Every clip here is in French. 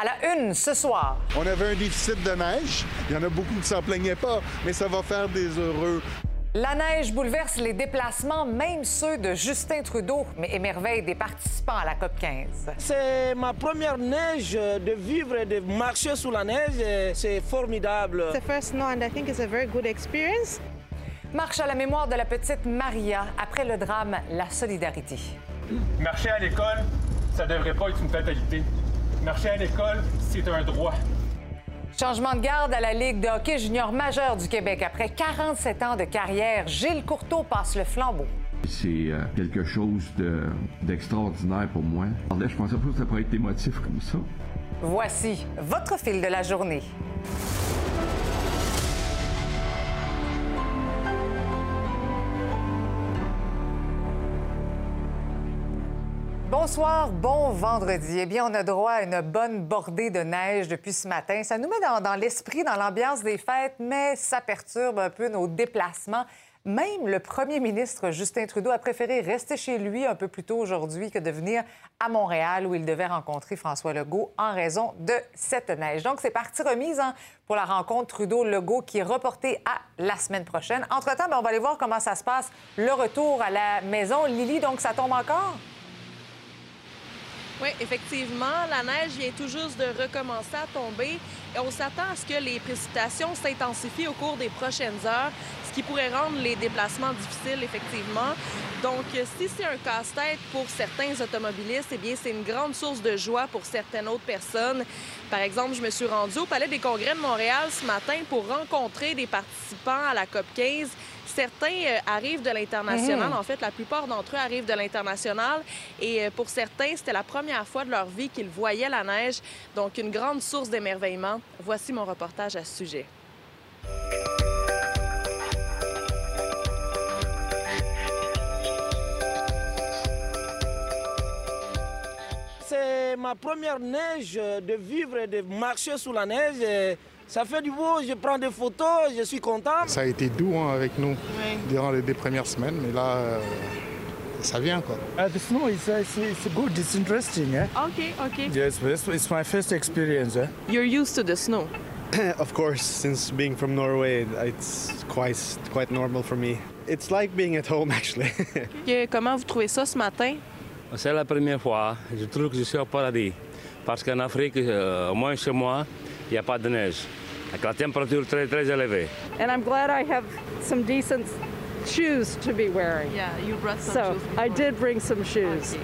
À la une ce soir. On avait un déficit de neige. Il y en a beaucoup qui s'en plaignaient pas, mais ça va faire des heureux. La neige bouleverse les déplacements, même ceux de Justin Trudeau, mais émerveille des participants à la COP 15. C'est ma première neige de vivre et de marcher sous la neige. C'est formidable. The first snow and I think it's a very good experience. Marche à la mémoire de la petite Maria après le drame La Solidarité. Marcher à l'école, ça devrait pas être une fatalité. Marcher à l'école, c'est un droit. Changement de garde à la Ligue de hockey junior majeur du Québec. Après 47 ans de carrière, Gilles Courteau passe le flambeau. C'est euh, quelque chose de- d'extraordinaire pour moi. Je pensais pas que ça pourrait être émotif comme ça. Voici votre fil de la journée. Bonsoir, bon vendredi. Eh bien, on a droit à une bonne bordée de neige depuis ce matin. Ça nous met dans, l'esprit, dans l'ambiance des fêtes, mais ça perturbe un peu nos déplacements. Même le premier ministre Justin Trudeau a préféré rester chez lui un peu plus tôt aujourd'hui que de venir à Montréal où il devait rencontrer François Legault en raison de cette neige. Donc, c'est parti remise hein, pour la rencontre Trudeau-Legault qui est reportée à la semaine prochaine. Entre-temps, ben, on va aller voir comment ça se passe, le retour à la maison. Lily, donc ça tombe encore? Oui, effectivement, la neige vient tout juste de recommencer à tomber et on s'attend à ce que les précipitations s'intensifient au cours des prochaines heures, ce qui pourrait rendre les déplacements difficiles, effectivement. Donc, si c'est un casse-tête pour certains automobilistes, eh bien, c'est une grande source de joie pour certaines autres personnes. Par exemple, je me suis rendue au Palais des Congrès de Montréal ce matin pour rencontrer des participants à la COP 15. Certains euh, arrivent de l'international. Mhm. En fait, la plupart d'entre eux arrivent de l'international. Et euh, pour certains, c'était la première fois de leur vie qu'ils voyaient la neige. Donc, une grande source d'émerveillement. Voici mon reportage à ce sujet. C'est ma première neige de vivre et de marcher sous la neige. Et Ça fait du beau, je prends des photos, je suis content. Ça a été doux hein, avec nous durant les deux premières semaines, mais là, euh, ça vient quoi. Uh, the snow is uh, it's, it's good. It's interesting. Eh? Okay, okay. Yes, but it's, it's my first experience. Eh? You're used to the snow. of course, since being from Norway, it's quite quite normal for me. It's like being at home actually. Comment vous trouvez ça ce matin? C'est la première fois. Je trouve que je suis au paradis. Parce qu'en Afrique, euh, au moins chez moi, il n'y a pas de neige. Avec la température très, très élevée. And I'm glad I have some decent shoes to be wearing. Yeah, you brought some so shoes I did bring some shoes.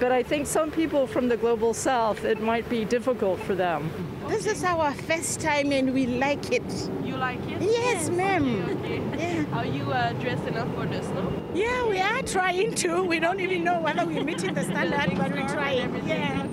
But I think some people from the global south, it might be difficult for them. This is our first time and we like it. You like it? Yes, ma'am. Okay, okay. Are you uh, dressing up for the snow? Yeah, we are trying to. We don't even know whether we're meeting the standard, but we're trying. Yeah.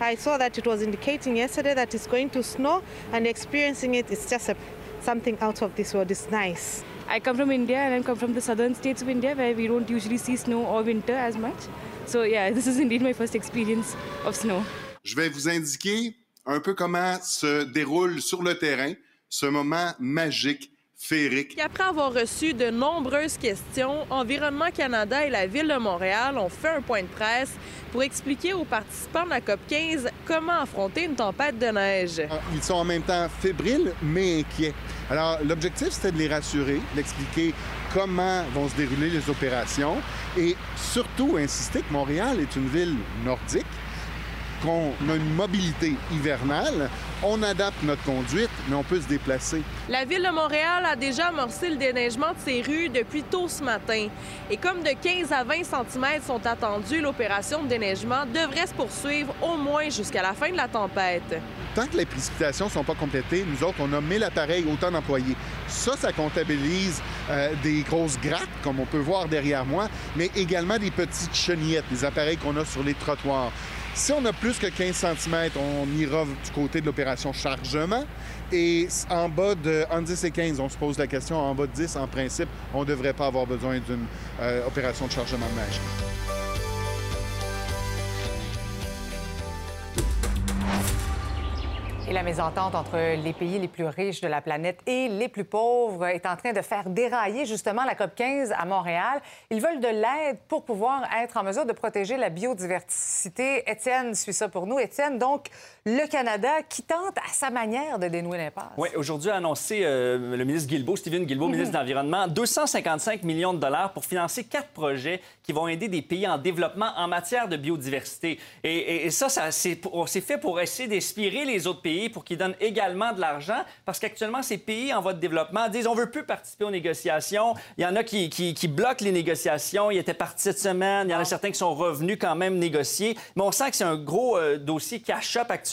I saw that it was indicating yesterday that it's going to snow, and experiencing it is just a, something out of this world. It's nice. I come from India and I come from the southern states of India where we don't usually see snow or winter as much. So yeah, this is indeed my first experience of snow. Je vais vous indiquer un peu comment se déroule sur le terrain ce moment magique, féerique. Après avoir reçu de nombreuses questions, Environnement Canada et la Ville de Montréal ont fait un point de presse pour expliquer aux participants de la COP 15 comment affronter une tempête de neige. Ils sont en même temps fébriles, mais inquiets. Alors, l'objectif, c'était de les rassurer, d'expliquer comment vont se dérouler les opérations et surtout insister que Montréal est une ville nordique, qu'on a une mobilité hivernale, on adapte notre conduite, mais on peut se déplacer. La Ville de Montréal a déjà amorcé le déneigement de ses rues depuis tôt ce matin. Et comme de 15 à 20 cm sont attendus, l'opération de déneigement devrait se poursuivre au moins jusqu'à la fin de la tempête. Tant que les précipitations ne sont pas complétées, nous autres, on a 1000 appareils, autant d'employés. Ça, ça comptabilise euh, des grosses grattes, comme on peut voir derrière moi, mais également des petites chenillettes, des appareils qu'on a sur les trottoirs. Si on a plus que 15 cm, on ira du côté de l'opération chargement. Et en bas de en 10 et 15, on se pose la question, en bas de 10, en principe, on ne devrait pas avoir besoin d'une euh, opération de chargement de neige. Et la mésentente entre les pays les plus riches de la planète et les plus pauvres est en train de faire dérailler justement la COP 15 à Montréal. Ils veulent de l'aide pour pouvoir être en mesure de protéger la biodiversité. Étienne suit ça pour nous. Étienne, donc, le Canada qui tente à sa manière de dénouer l'impasse. Oui, aujourd'hui a annoncé euh, le ministre Guilbeault, Stephen Guilbeault, Mhm. ministre de l'Environnement, 255 millions de dollars pour financer quatre projets qui vont aider des pays en développement en matière de biodiversité. Et, et- et ça, ça c'est fait pour essayer d'inspirer les autres pays pour qu'ils donnent également de l'argent, parce qu'actuellement, ces pays en voie de développement disent on veut plus participer aux négociations. Il y en a qui, qui- qui bloquent les négociations. Ils étaient partis cette semaine. Il y en a certains qui sont revenus quand même négocier. Mais on sent que c'est un gros euh, dossier cash-up actuellement.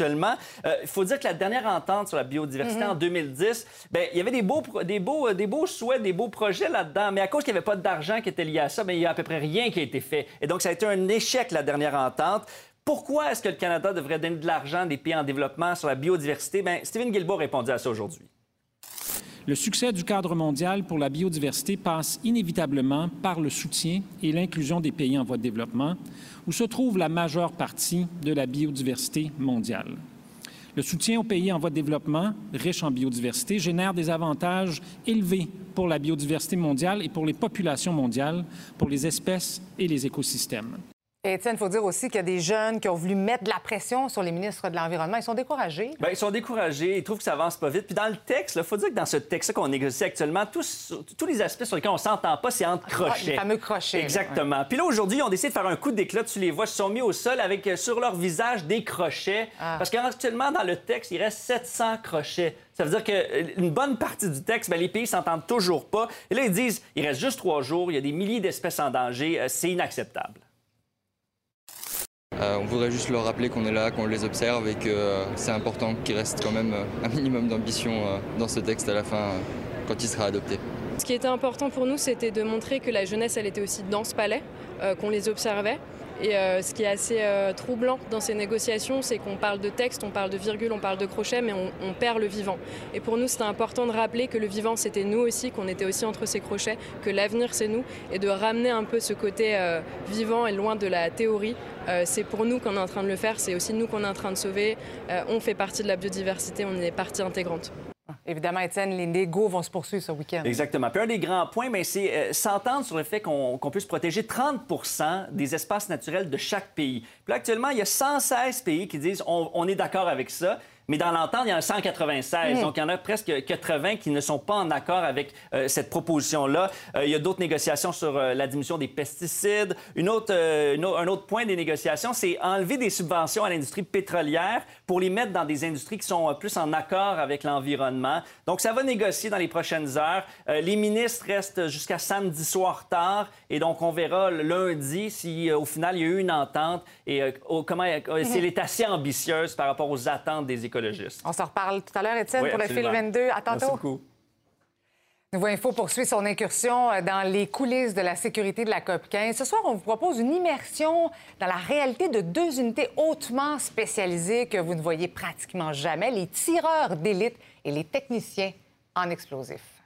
Euh, Il faut dire que la dernière entente sur la biodiversité Mhm. en 2010, ben, il y avait des beaux, des, beaux, euh, des beaux souhaits, des beaux projets là-dedans, mais à cause qu'il n'y avait pas d'argent qui était lié à ça, ben, il y a à peu près rien qui a été fait. Et donc, ça a été un échec, la dernière entente. Pourquoi est-ce que le Canada devrait donner de l'argent des pays en développement sur la biodiversité? Ben, Stephen Guilbeault a répondu à ça aujourd'hui. Le succès du cadre mondial pour la biodiversité passe inévitablement par le soutien et l'inclusion des pays en voie de développement, où se trouve la majeure partie de la biodiversité mondiale. Le soutien aux pays en voie de développement, riches en biodiversité, génère des avantages élevés pour la biodiversité mondiale et pour les populations mondiales, pour les espèces et les écosystèmes. Et Étienne, il faut dire aussi qu'il y a des jeunes qui ont voulu mettre de la pression sur les ministres de l'Environnement. Ils sont découragés. Ben, ils sont découragés, ils trouvent que ça avance pas vite. Puis dans le texte, il faut dire que dans ce texte qu'on négocie actuellement, tous, tous les aspects sur lesquels on s'entend pas, c'est entre crochets. les fameux crochets, Exactement. Puis là, aujourd'hui, ils ont décidé de faire un coup d'éclat. Tu les vois, ils se sont mis au sol avec euh, sur leur visage des crochets. Ah. Parce qu'actuellement, dans le texte, il reste 700 crochets. Ça veut dire qu'une bonne partie du texte, ben, les pays s'entendent toujours pas. Et là, ils disent, il reste juste trois jours, il y a des milliers d'espèces en danger, euh, c'est inacceptable. Euh, on voudrait juste leur rappeler qu'on est là, qu'on les observe et que euh, c'est important qu'il reste quand même euh, un minimum d'ambition dans ce texte à la fin quand il sera adopté. Ce qui était important pour nous, c'était de montrer que la jeunesse, elle était aussi dans ce palais, qu'on les observait. Et euh, ce qui est assez euh, troublant dans ces négociations, c'est qu'on parle de texte, on parle de virgule, on parle de crochet, mais on, perd le vivant. Et pour nous, c'était important de rappeler que le vivant, c'était nous aussi, qu'on était aussi entre ces crochets, que l'avenir, c'est nous, et de ramener un peu ce côté euh, vivant et loin de la théorie. C'est pour nous qu'on est en train de le faire, c'est aussi nous qu'on est en train de sauver. On fait partie de la biodiversité, on est partie intégrante. Évidemment, Étienne, les négos vont se poursuivre ce week-end. Exactement. Puis un des grands points, ben, c'est euh, s'entendre sur le fait qu'on puisse protéger 30 des espaces naturels de chaque pays. Puis là, actuellement, il y a 116 pays qui disent on, on est d'accord avec ça. Mais dans l'entente, il y en a 196. Mm. Donc, il y en a presque 80 qui ne sont pas en accord avec euh, cette proposition-là. Euh, il y a d'autres négociations sur euh, la diminution des pesticides. Une autre, une un autre point des négociations, c'est enlever des subventions à l'industrie pétrolière pour les mettre dans des industries qui sont plus en accord avec l'environnement. Donc, ça va négocier dans les prochaines heures. Les ministres restent jusqu'à samedi soir tard. Et donc, on verra lundi si, au final, il y a eu une entente et comment, si elle est assez ambitieuse par rapport aux attentes des On s'en reparle tout à l'heure, Étienne, Oui, pour le fil absolument. 22. À tantôt. Merci beaucoup. Nouveau Info poursuit son incursion euh, dans les coulisses de la sécurité de la COP 15. Ce soir, on vous propose une immersion dans la réalité de deux unités hautement spécialisées que vous ne voyez pratiquement jamais, les tireurs d'élite et les techniciens en explosifs.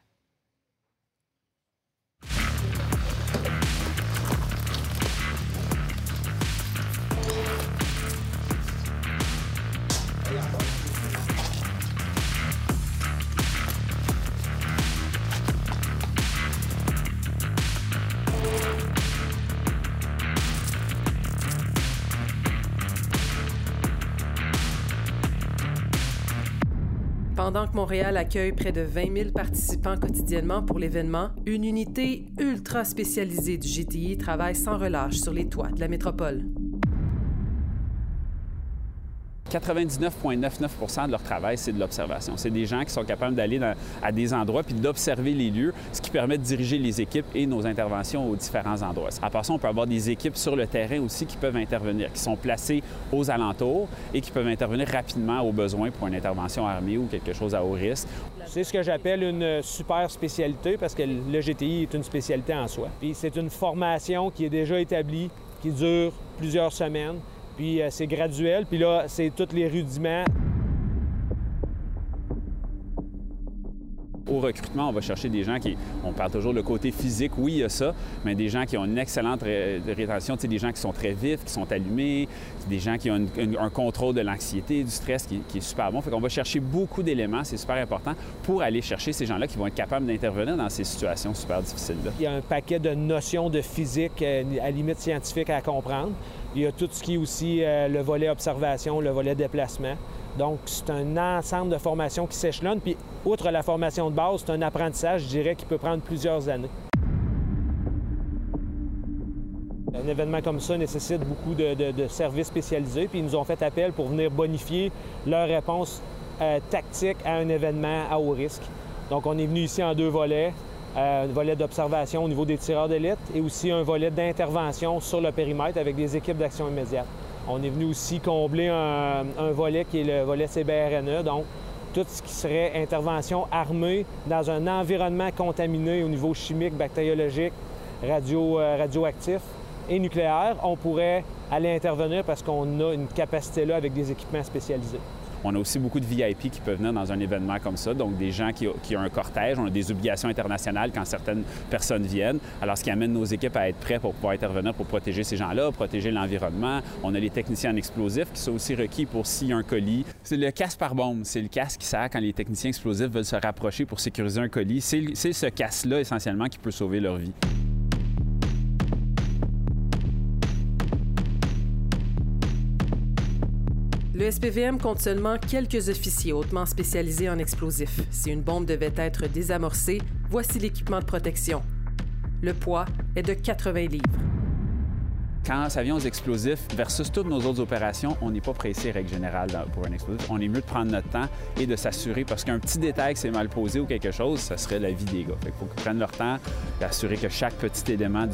Pendant que Montréal accueille près de 20 000 participants quotidiennement pour l'événement, une unité ultra spécialisée du GTI travaille sans relâche sur les toits de la métropole. 99,99% de leur travail, c'est de l'observation. C'est des gens qui sont capables d'aller à des endroits puis d'observer les lieux, ce qui permet de diriger les équipes et nos interventions aux différents endroits. À part ça, on peut avoir des équipes sur le terrain aussi qui peuvent intervenir, qui sont placées aux alentours et qui peuvent intervenir rapidement aux besoins pour une intervention armée ou quelque chose à haut risque. C'est ce que j'appelle une super spécialité parce que le GTI est une spécialité en soi. Puis c'est une formation qui est déjà établie, qui dure plusieurs semaines Puis euh, c'est graduel, puis là, c'est tous les rudiments. Au recrutement, on va chercher des gens qui, on parle toujours le côté physique, oui, il y a ça, mais des gens qui ont une excellente ré- rétention, des gens qui sont très vifs, qui sont allumés, des gens qui ont un contrôle de l'anxiété, du stress qui, qui est super bon. Fait qu'on va chercher beaucoup d'éléments, c'est super important, pour aller chercher ces gens-là qui vont être capables d'intervenir dans ces situations super difficiles-là. Il y a un paquet de notions de physique euh, à limite scientifique à comprendre. Il y a tout ce qui est aussi euh, le volet observation, le volet déplacement. Donc, c'est un ensemble de formations qui s'échelonnent. Puis, outre la formation de base, c'est un apprentissage, je dirais, qui peut prendre plusieurs années. Un événement comme ça nécessite beaucoup de, services spécialisés, puis ils nous ont fait appel pour venir bonifier leur réponse euh, tactique à un événement à haut risque. Donc, on est venu ici en deux volets. Euh, un volet d'observation au niveau des tireurs d'élite et aussi un volet d'intervention sur le périmètre avec des équipes d'action immédiate. On est venu aussi combler un, volet qui est le volet CBRNE, donc tout ce qui serait intervention armée dans un environnement contaminé au niveau chimique, bactériologique, euh, radioactif et nucléaire, on pourrait aller intervenir parce qu'on a une capacité là avec des équipements spécialisés. On a aussi beaucoup de VIP qui peuvent venir dans un événement comme ça, donc des gens qui, ont un cortège. On a des obligations internationales quand certaines personnes viennent. Alors, ce qui amène nos équipes à être prêts pour pouvoir intervenir pour protéger ces gens-là, protéger l'environnement. On a les techniciens en explosifs qui sont aussi requis pour s'il y a un colis. C'est le casque par bombe. C'est le casque qui sert quand les techniciens explosifs veulent se rapprocher pour sécuriser un colis. C'est c'est ce casque-là, essentiellement, qui peut sauver leur vie. Le SPVM compte seulement quelques officiers hautement spécialisés en explosifs. Si une bombe devait être désamorcée, voici l'équipement de protection. Le poids est de 80 livres. Quand ça vient aux explosifs versus toutes nos autres opérations, on n'est pas pressé, règle générale, pour un explosif. On est mieux de prendre notre temps et de s'assurer, parce qu'un petit détail qui s'est mal posé ou quelque chose, ça serait la vie des gars. Il faut qu'ils prennent leur temps d'assurer que chaque petit élément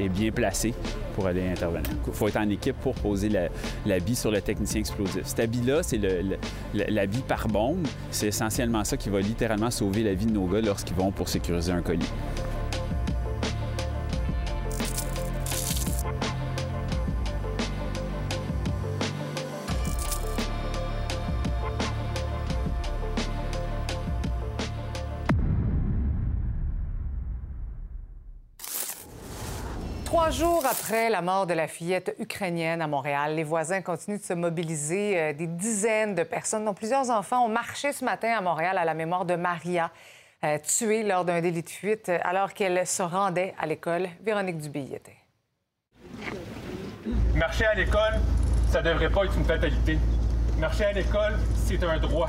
est bien placé pour aller intervenir. Il faut être en équipe pour poser la- l'habit sur le technicien explosif. Cet habit-là, c'est l'habit par bombe. C'est essentiellement ça qui va littéralement sauver la vie de nos gars lorsqu'ils vont pour sécuriser un colis. Après la mort de la fillette ukrainienne à Montréal, les voisins continuent de se mobiliser. Euh, Des dizaines de personnes, dont plusieurs enfants, ont marché ce matin à Montréal à la mémoire de Maria, euh, tuée lors d'un délit de fuite euh, alors qu'elle se rendait à l'école. Véronique Dubé y était. Marcher à l'école, ça devrait pas être une fatalité. Marcher à l'école, c'est un droit.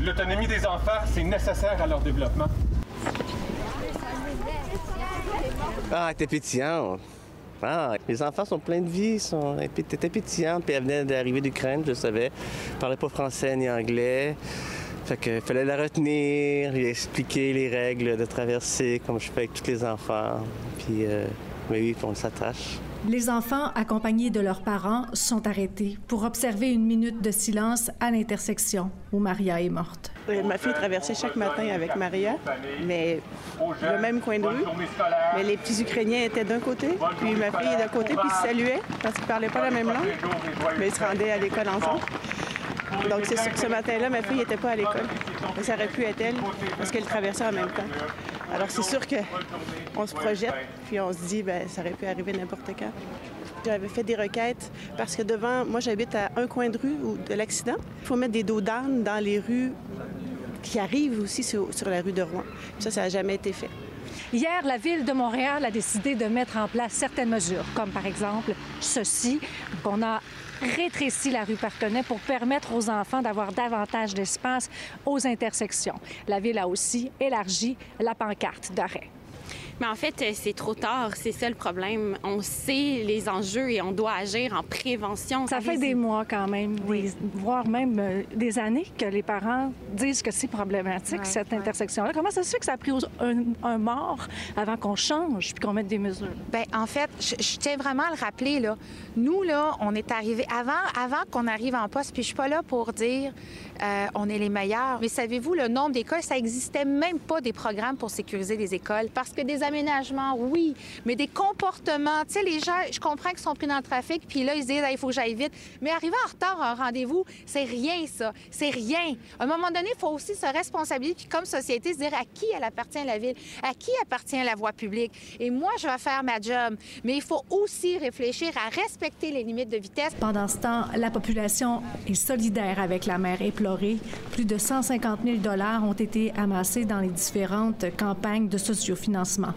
L'autonomie des enfants, c'est nécessaire à leur développement. Ah, t'es pétillante. Ah, les enfants sont pleins de vie, sont... t'étais pétillante, puis elle venait d'arriver d'Ukraine, je savais. Elle parlait pas français ni anglais. Fait que fallait la retenir, lui expliquer les règles de traversée, comme je fais avec tous les enfants. Puis, euh, mais oui, on s'attache. Les enfants, accompagnés de leurs parents, sont arrêtés pour observer une minute de silence à l'intersection où Maria est morte. Euh, Ma fille traversait chaque matin avec Maria, mais le même coin de rue. Mais les petits Ukrainiens étaient d'un côté, puis ma fille d'un côté, puis ils se saluaient parce qu'ils ne parlaient pas la même langue, mais ils se rendaient à l'école ensemble. Donc c'est sûr que ce matin-là, ma fille n'était pas à l'école. Ça aurait pu être elle parce qu'elle traversait en même temps. Alors c'est sûr qu'on se projette, puis on se dit, ben ça aurait pu arriver n'importe quand. J'avais fait des requêtes parce que devant, moi j'habite à un coin de rue de l'accident. Il faut mettre des dos d'âne dans les rues qui arrivent aussi sur, la rue de Rouen. Ça, ça n'a jamais été fait. Hier, la Ville de Montréal a décidé de mettre en place certaines mesures, comme par exemple ceci, qu'on a rétréci la rue Partenay pour permettre aux enfants d'avoir davantage d'espace aux intersections. La Ville a aussi élargi la pancarte d'arrêt. Mais en fait, euh, c'est trop tard. C'est ça le problème. On sait les enjeux et on doit agir en prévention. Ça fait des mois quand même, des- voire même euh, des années que les parents disent que c'est problématique, Ouais, cette ouais. intersection-là. Comment ça se fait que ça a pris un, un mort avant qu'on change puis qu'on mette des mesures? Bien, en fait, je, je tiens vraiment à le rappeler, là. Nous, là, on est arrivé avant, avant qu'on arrive en poste, puis je suis pas là pour dire euh, on est les meilleurs. Mais savez-vous, le nombre d'écoles, ça existait même pas des programmes pour sécuriser les écoles. Parce que des oui, mais des comportements. Tu sais, les gens, je comprends qu'ils sont pris dans le trafic, puis là, ils se disent, il faut que j'aille vite. Mais arriver en retard à un rendez-vous, c'est rien, ça. C'est rien. À un moment donné, il faut aussi se responsabiliser, puis comme société, se dire à qui elle appartient la ville, à qui appartient la voie publique. Et moi, je vais faire ma job. Mais il faut aussi réfléchir à respecter les limites de vitesse. Pendant ce temps, la population est solidaire avec la mère éplorée. Plus de 150 000 dollars ont été amassés dans les différentes campagnes de sociofinancement.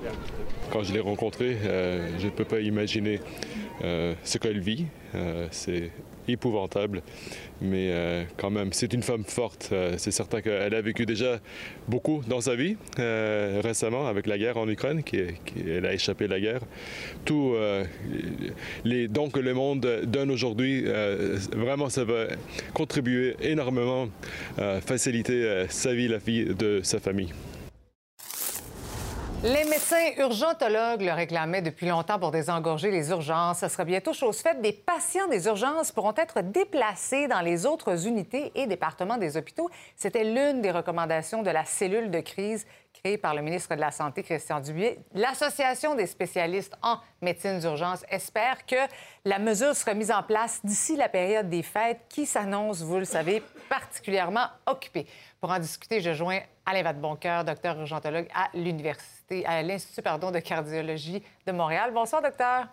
Quand je l'ai rencontrée, euh, je ne peux pas imaginer euh, ce qu'elle vit. Euh, c'est épouvantable, mais quand même, c'est une femme forte. c'est certain qu'elle a vécu déjà beaucoup dans sa vie récemment avec la guerre en Ukraine, qui, elle a échappé à la guerre. Tout les dons que le monde donne aujourd'hui, vraiment, ça va contribuer énormément à faciliter sa vie, la vie de sa famille. Les médecins urgentologues le réclamaient depuis longtemps pour désengorger les urgences. Ce sera bientôt chose faite. Des patients des urgences pourront être déplacés dans les autres unités et départements des hôpitaux. C'était l'une des recommandations de la cellule de crise créée par le ministre de la Santé, Christian Dubé. L'Association des spécialistes en médecine d'urgence espère que la mesure sera mise en place d'ici la période des fêtes qui s'annonce, vous le savez, particulièrement occupée. Pour en discuter, je joins Alain Vadeboncoeur, docteur urgentologue à l'Université, à l'Institut pardon, de cardiologie de Montréal. Bonsoir, docteur.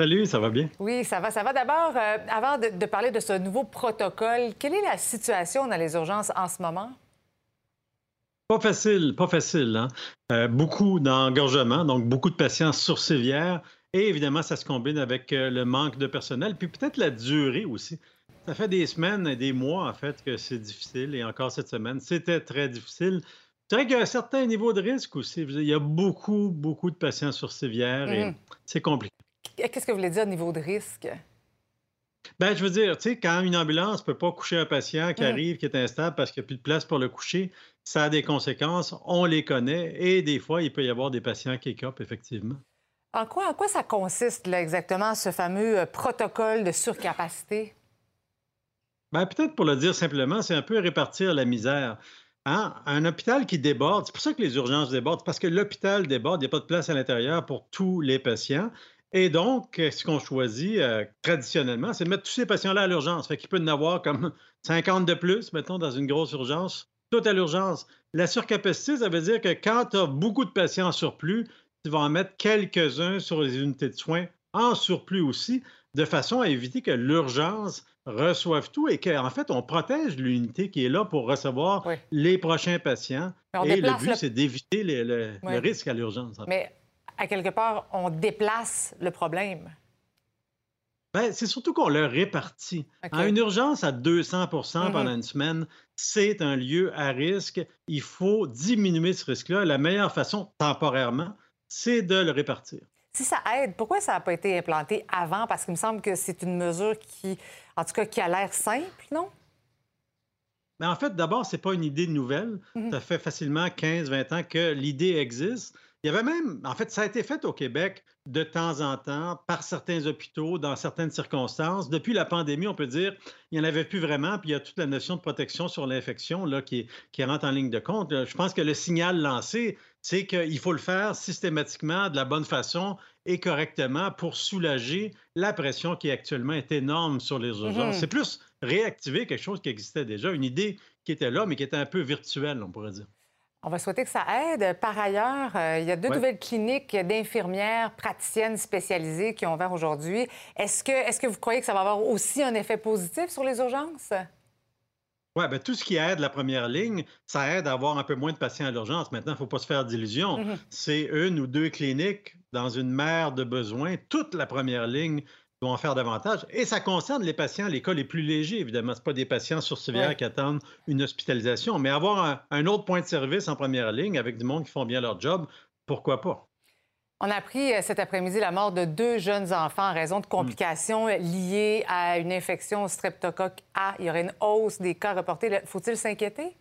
Salut, ça va bien? Oui, ça va, ça va. D'abord, euh, avant de, parler de ce nouveau protocole, quelle est la situation dans les urgences en ce moment? Pas facile, pas facile. Hein? Euh, beaucoup d'engorgement, donc beaucoup de patients sur civière. Et évidemment, ça se combine avec euh, le manque de personnel, puis peut-être la durée aussi. Ça fait des semaines et des mois, en fait, que c'est difficile. Et encore cette semaine, c'était très difficile. Je dirais qu'il y a un certain niveau de risque aussi. Il y a beaucoup, beaucoup de patients sur civière et mmh c'est compliqué. Qu'est-ce que vous voulez dire niveau de risque? Ben, je veux dire, tu sais, quand une ambulance ne peut pas coucher un patient qui mmh arrive, qui est instable parce qu'il n'y a plus de place pour le coucher, ça a des conséquences. On les connaît et des fois, il peut y avoir des patients qui écopent, effectivement. En quoi, en quoi ça consiste là, exactement, ce fameux euh, protocole de surcapacité? Ben, peut-être pour le dire simplement, c'est un peu répartir la misère. Hein? Un hôpital qui déborde, c'est pour ça que les urgences débordent, parce que l'hôpital déborde, il n'y a pas de place à l'intérieur pour tous les patients. Et donc, ce qu'on choisit euh, traditionnellement, c'est de mettre tous ces patients-là à l'urgence. Fait qu'il peut en avoir comme 50 de plus, mettons, dans une grosse urgence, tout à l'urgence. La surcapacité, ça veut dire que quand tu as beaucoup de patients en surplus, tu vas en mettre quelques-uns sur les unités de soins en surplus aussi, de façon à éviter que l'urgence reçoivent tout et qu'en fait, on protège l'unité qui est là pour recevoir les prochains patients. Et le but, c'est d'éviter le, risque à l'urgence. Mais à quelque part, on déplace le problème. Ben, c'est surtout qu'on le répartit. une urgence à 200 mm-hmm. pendant une semaine, c'est un lieu à risque. Il faut diminuer ce risque-là. La meilleure façon, temporairement, c'est de le répartir. Si ça aide, pourquoi ça n'a pas été implanté avant? Parce qu'il me semble que c'est une mesure qui, en tout cas, qui a l'air simple, non? Mais en fait, d'abord, ce n'est pas une idée nouvelle. Mhm. Ça fait facilement 15-20 ans que l'idée existe. Il y avait même, en fait, ça a été fait au Québec de temps en temps par certains hôpitaux dans certaines circonstances. Depuis la pandémie, on peut dire, il n'y en avait plus vraiment, puis il y a toute la notion de protection sur l'infection là, qui, qui rentre en ligne de compte. Je pense que le signal lancé, c'est qu'il faut le faire systématiquement, de la bonne façon et correctement pour soulager la pression qui actuellement est énorme sur les urgences. Mhm. C'est plus réactiver quelque chose qui existait déjà, une idée qui était là, mais qui était un peu virtuelle, on pourrait dire. On va souhaiter que ça aide. Par ailleurs, euh, il y a deux nouvelles cliniques d'infirmières praticiennes spécialisées qui ont ouvert aujourd'hui. Est-ce que, est que vous croyez que ça va avoir aussi un effet positif sur les urgences? Oui, bien, tout ce qui aide la première ligne, ça aide à avoir un peu moins de patients à l'urgence. Maintenant, il ne faut pas se faire d'illusions. Mmh C'est une ou deux cliniques dans une mer de besoins. Toute la première ligne doit en faire davantage. Et ça concerne les patients, les cas les plus légers, évidemment. Ce pas des patients sur civière qui attendent une hospitalisation. Mais avoir un autre point de service en première ligne avec du monde qui font bien leur job, pourquoi pas? On a appris euh, cet après-midi la mort de deux jeunes enfants en raison de complications liées à une infection au streptocoque A. Il y aurait une hausse des cas reportés. Faut-il s'inquiéter?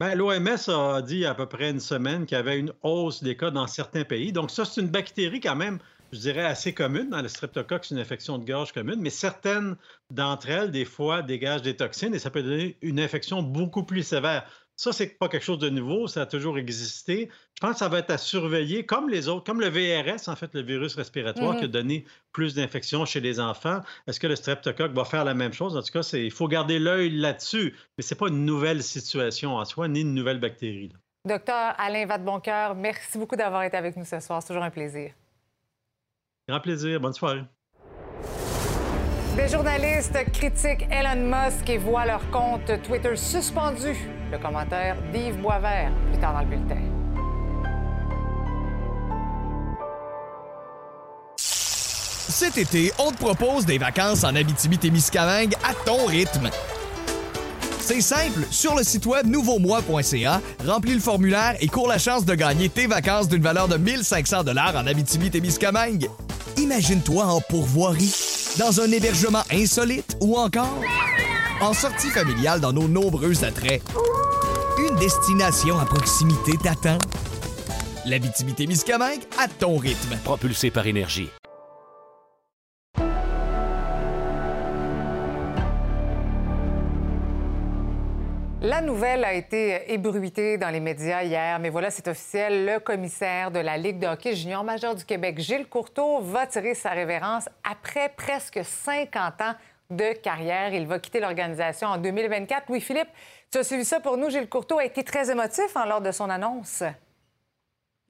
Ben, L'OMS a dit il y a à peu près une semaine qu'il y avait une hausse des cas dans certains pays. Donc ça, c'est une bactérie quand même, je dirais, assez commune. Dans le streptocoque, c'est une infection de gorge commune, mais certaines d'entre elles, des fois, dégagent des toxines et ça peut donner une infection beaucoup plus sévère. Ça, c'est pas quelque chose de nouveau, ça a toujours existé. Je pense que ça va être à surveiller, comme les autres, comme le VRS, en fait, le virus respiratoire, qui a Mhm. donné plus d'infections chez les enfants. Est-ce que le streptocoque va faire la même chose? En tout cas, il faut garder l'œil là-dessus, mais c'est pas une nouvelle situation en soi, ni une nouvelle bactérie. là. Docteur Alain Vadeboncoeur, merci beaucoup d'avoir été avec nous ce soir. C'est toujours un plaisir. Grand plaisir, bonne soirée. Des journalistes critiquent Elon Musk et voient leur compte Twitter suspendu. Le commentaire d'Yves Boisvert, plus tard dans le bulletin. Cet été, on te propose des vacances en Abitibi-Témiscamingue à ton rythme. C'est simple, sur le site web nouveaumois.ca, remplis le formulaire et cours la chance de gagner tes vacances d'une valeur de 1500 dollars en Abitibi-Témiscamingue. Imagine-toi en pourvoirie, dans un hébergement insolite ou encore en sortie familiale dans nos nombreux attraits. Une destination à proximité t'attend. L'Abitibi-Témiscamingue à ton rythme. Propulsé par énergie. La nouvelle a été ébruitée dans les médias hier, mais voilà, c'est officiel. Le commissaire de la Ligue de hockey junior majeur du Québec, Gilles Courteau, va tirer sa révérence après presque 50 ans de carrière. Il va quitter l'organisation en 2024. Louis-Philippe, tu as suivi ça pour nous. Gilles Courteau a été très émotif hein, lors de son annonce.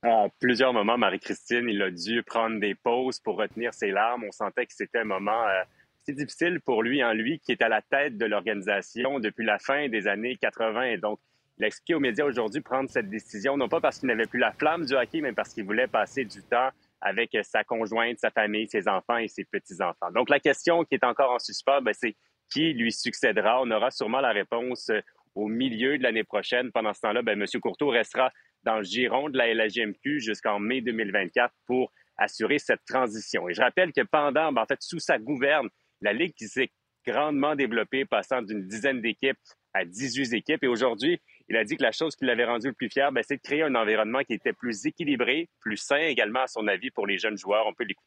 À plusieurs moments, Marie-Christine, il a dû prendre des pauses pour retenir ses larmes. On sentait que c'était un moment euh, assez difficile pour lui, en lui qui est à la tête de l'organisation depuis la fin des années 80. Et donc, il a expliqué aux médias aujourd'hui prendre cette décision, non pas parce qu'il n'avait plus la flamme du hockey, mais parce qu'il voulait passer du temps avec sa conjointe, sa famille, ses enfants et ses petits-enfants. Donc, la question qui est encore en suspens, ben, c'est qui lui succédera? On aura sûrement la réponse euh, au milieu de l'année prochaine. Pendant ce temps-là, ben, M. Courteau restera dans le giron de la LHJMQ jusqu'en mai 2024 pour assurer cette transition. Et je rappelle que pendant, ben, en fait, sous sa gouverne, la Ligue qui s'est grandement développée, passant d'une dizaine d'équipes à 18 équipes. Et aujourd'hui, il a dit que la chose qui l'avait rendu le plus fier, ben, c'est de créer un environnement qui était plus équilibré, plus sain également, à son avis, pour les jeunes joueurs. On peut l'écouter.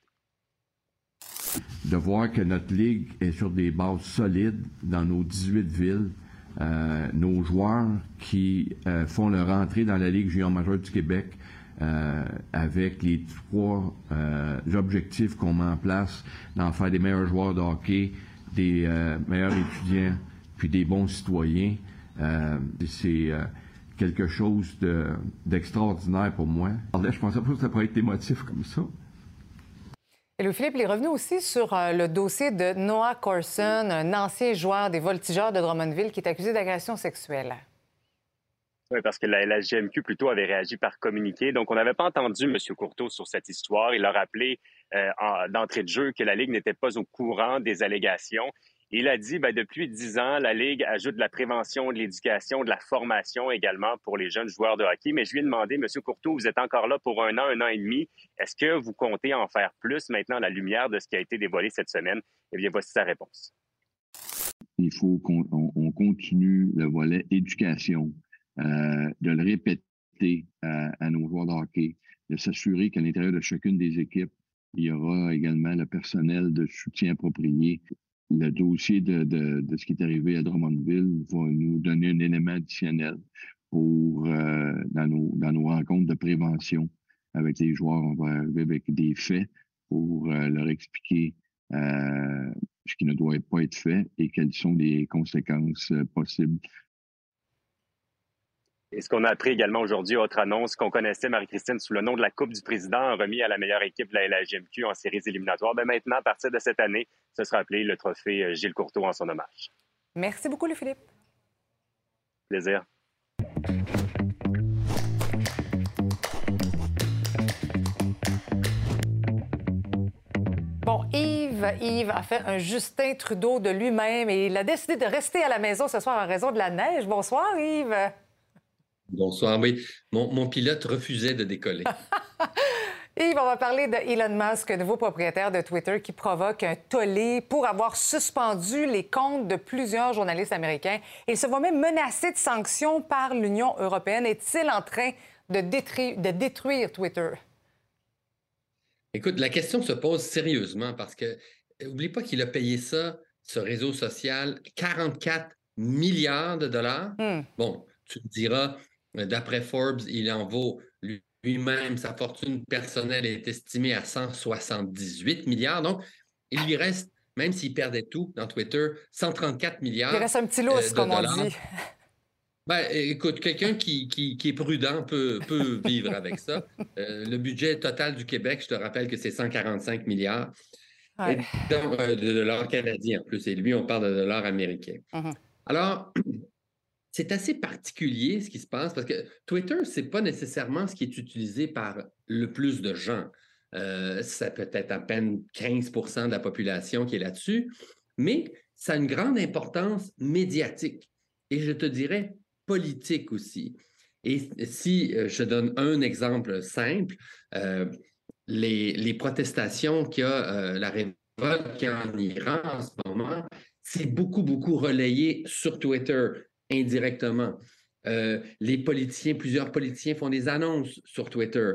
de voir que notre ligue est sur des bases solides dans nos 18 villes. Euh, nos joueurs qui euh, font leur entrée dans la Ligue junior majeure du Québec euh, avec les trois objectifs qu'on met en place, d'en faire des meilleurs joueurs de hockey, des meilleurs étudiants, puis des bons citoyens. Euh, c'est euh, quelque chose de- d'extraordinaire pour moi. Je pensais pas que ça pourrait être émotif comme ça. Et Louis-Philippe, il est revenu aussi sur euh, le dossier de Noah Corson, un ancien joueur des Voltigeurs de Drummondville qui est accusé d'agression sexuelle. Oui, parce que la LHJMQ plutôt avait réagi par communiqué. Donc, on n'avait pas entendu M. Courteau sur cette histoire. Il a rappelé euh, en- d'entrée de jeu que la Ligue n'était pas au courant des allégations. Il a dit, ben, depuis dix ans, la Ligue ajoute de la prévention, de l'éducation, de la formation également pour les jeunes joueurs de hockey. Mais je lui ai demandé, M. Courteau, vous êtes encore là pour un an, un an et demi. Est-ce que vous comptez en faire plus maintenant à la lumière de ce qui a été dévoilé cette semaine? Eh bien, voici sa réponse. Il faut qu'on on- on continue le volet éducation, euh, de le répéter à, à nos joueurs de hockey, de s'assurer qu'à l'intérieur de chacune des équipes, il y aura également le personnel de soutien approprié. Le dossier de, de, de ce qui est arrivé à Drummondville va nous donner un élément additionnel pour euh, dans, nos, dans nos rencontres de prévention avec les joueurs. On va arriver avec des faits pour euh, leur expliquer euh, ce qui ne doit pas être fait et quelles sont les conséquences euh, possibles. Et ce qu'on a appris également aujourd'hui, autre annonce qu'on connaissait, Marie-Christine, sous le nom de la Coupe du Président, remis à la meilleure équipe de la LHJMQ en séries éliminatoires. Ben maintenant, à partir de cette année, ce sera appelé le trophée euh, Gilles Courteau en son hommage. Merci beaucoup, Louis-Philippe. Plaisir. Bon, Yves, Yves a fait un Justin Trudeau de lui-même et il a décidé de rester à la maison ce soir en raison de la neige. Bonsoir, Yves. Bonsoir, oui. Mon, mon pilote refusait de décoller. Yves, on va parler de Elon Musk, nouveau propriétaire de Twitter, qui provoque un tollé pour avoir suspendu les comptes de plusieurs journalistes américains. Il se voit même menacé de sanctions par l'Union européenne. Est-il en train de, détruire, de détruire Twitter? Écoute, la question se pose sérieusement parce que, euh, oublie pas qu'il a payé ça, ce réseau social, 44 milliards de dollars. Bon, tu me diras, d'après Forbes, il en vaut lui-même, sa fortune personnelle est estimée à 178 milliards. Donc, il lui reste, même s'il perdait tout dans Twitter, 134 milliards. Il reste un petit lousse, comme on dit. Ben, écoute, quelqu'un qui, qui, est prudent peut, peut vivre avec ça. Euh, le budget total du Québec, je te rappelle que c'est 145 milliards euh, de dollars canadiens en plus. Et lui, on parle de dollars américains. Mm-hmm. Alors, c'est assez particulier ce qui se passe parce que Twitter, ce n'est pas nécessairement ce qui est utilisé par le plus de gens. Euh, ça peut être à peine 15% de la population qui est là-dessus, mais ça a une grande importance médiatique. Et je te dirais politique aussi. Et si euh, je donne un exemple simple, euh, les, protestations qu'il y a, euh, la révolte qu'il y en Iran en ce moment, c'est beaucoup, beaucoup relayé sur Twitter indirectement. les politiciens, plusieurs politiciens font des annonces sur Twitter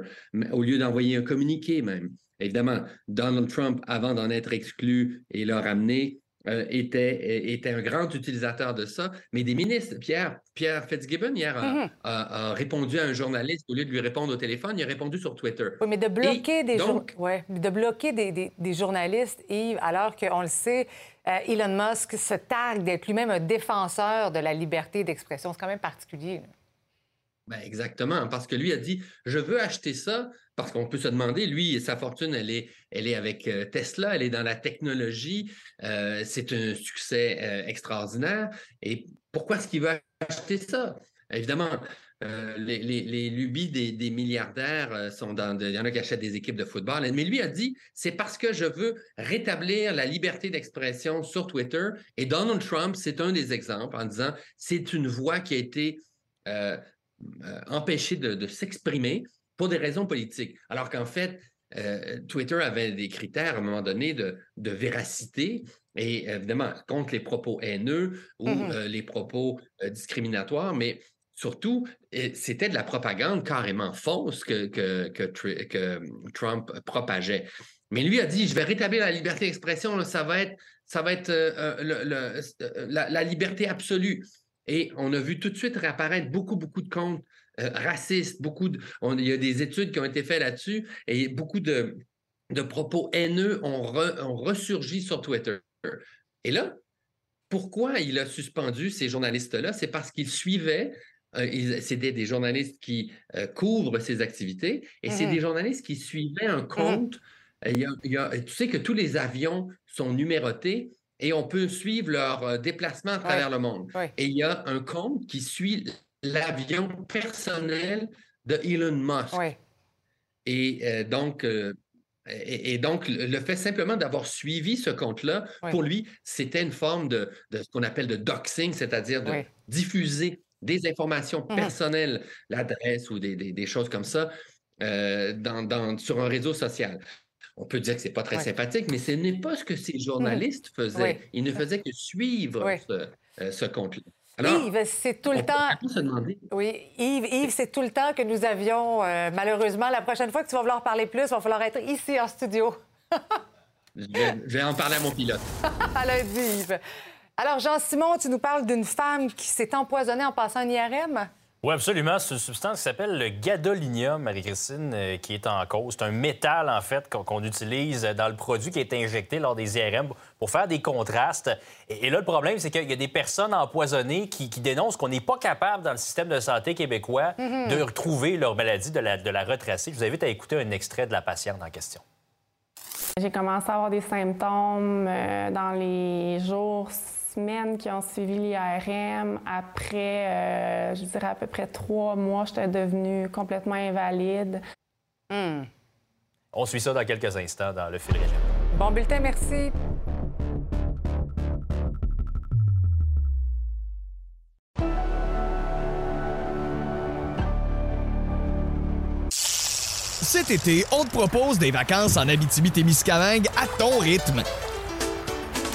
au lieu d'envoyer un communiqué même. Évidemment, Donald Trump, avant d'en être exclu et le ramener, euh, était, était un grand utilisateur de ça, mais des ministres, Pierre, Pierre Fitzgibbon, hier, a, mm-hmm. répondu à un journaliste, au lieu de lui répondre au téléphone, il a répondu sur Twitter. Oui, mais de bloquer, des, ouais, de bloquer des, des, journalistes, Yves, alors qu'on le sait, euh, Elon Musk se targue d'être lui-même un défenseur de la liberté d'expression. C'est quand même particulier. Ben exactement, parce que lui a dit, je veux acheter ça parce qu'on peut se demander, lui, sa fortune, elle est, elle est avec euh, Tesla, elle est dans la technologie, euh, c'est un succès euh, extraordinaire. Et pourquoi est-ce qu'il veut acheter ça? Évidemment, les, lubies des, milliardaires sont dans. il y en a qui achètent des équipes de football, mais lui a dit c'est parce que je veux rétablir la liberté d'expression sur Twitter. Et Donald Trump, c'est un des exemples en disant c'est une voix qui a été empêchée de s'exprimer pour des raisons politiques. Alors qu'en fait, euh, Twitter avait des critères à un moment donné de, véracité et évidemment contre les propos haineux ou mm-hmm. euh, les propos euh, discriminatoires, mais surtout, c'était de la propagande carrément fausse que, que, Trump propageait. Mais lui a dit, je vais rétablir la liberté d'expression, ça va être, ça va être la, liberté absolue. Et on a vu tout de suite réapparaître beaucoup, beaucoup de comptes euh, racistes, beaucoup de, il y a des études qui ont été faites là-dessus et beaucoup de, de propos haineux ont, ressurgi sur Twitter. Et là, pourquoi il a suspendu ces journalistes-là? C'est parce qu'ils suivaient euh, c'était des journalistes qui euh, couvrent ces activités et c'est des mmh journalistes qui suivaient un mmh compte. Il y a, tu sais que tous les avions sont numérotés et on peut suivre leur déplacement à travers le monde. Et il y a un compte qui suit l'avion personnel de Elon Musk. Et euh, donc, euh, et, donc, le fait simplement d'avoir suivi ce compte-là, pour lui, c'était une forme de, ce qu'on appelle de doxing, c'est-à-dire de diffuser des informations mmh personnelles, l'adresse ou des, choses comme ça, euh, dans, sur un réseau social. On peut dire que ce n'est pas très sympathique, mais ce n'est pas ce que ces mmh journalistes faisaient. Ils ne faisaient que suivre ce, ce compte-là. Yves, c'est tout le temps. Oui, Yves, c'est tout le temps que nous avions. Euh, malheureusement, la prochaine fois que tu vas vouloir parler plus, il va falloir être ici en studio. je, vais, en parler à mon pilote. à lundi, Yves. Alors, Jean-Simon, tu nous parles d'une femme qui s'est empoisonnée en passant un IRM? Oui, absolument. C'est une substance qui s'appelle le gadolinium, Marie-Christine, euh, qui est en cause. C'est un métal, en fait, qu'on utilise dans le produit qui est injecté lors des IRM pour faire des contrastes. Et, là, le problème, c'est qu'il y a des personnes empoisonnées qui, dénoncent qu'on n'est pas capable, dans le système de santé québécois, mm-hmm. de retrouver leur maladie, de la, de la retracer. Je vous invite à écouter un extrait de la patiente en question. J'ai commencé à avoir des symptômes euh, dans les jours semaines qui ont suivi l'IRM, après, euh, je dirais à peu près trois mois, j'étais devenue complètement invalide. Hmm. On suit ça dans quelques instants dans le fil régional. Bon bulletin, merci. Cet été, on te propose des vacances en Abitibi-Témiscamingue à ton rythme.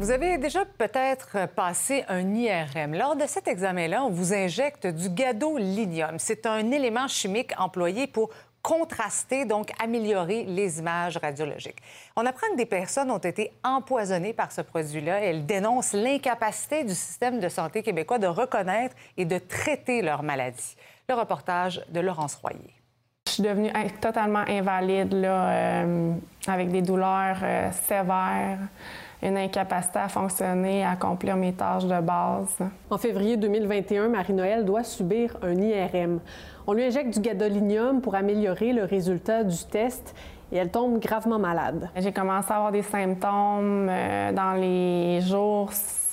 Vous avez déjà peut-être passé un IRM. Lors de cet examen-là, on vous injecte du gadolinium. C'est un élément chimique employé pour contraster, donc améliorer les images radiologiques. On apprend que des personnes ont été empoisonnées par ce produit-là. Elles dénoncent l'incapacité du système de santé québécois de reconnaître et de traiter leur maladie. Le reportage de Laurence Royer. Je suis devenue totalement invalide, là, euh, avec des douleurs euh, sévères une incapacité à fonctionner, à accomplir mes tâches de base. En février 2021, Marie-Noël doit subir un IRM. On lui injecte du gadolinium pour améliorer le résultat du test et elle tombe gravement malade. J'ai commencé à avoir des symptômes euh, dans les jours,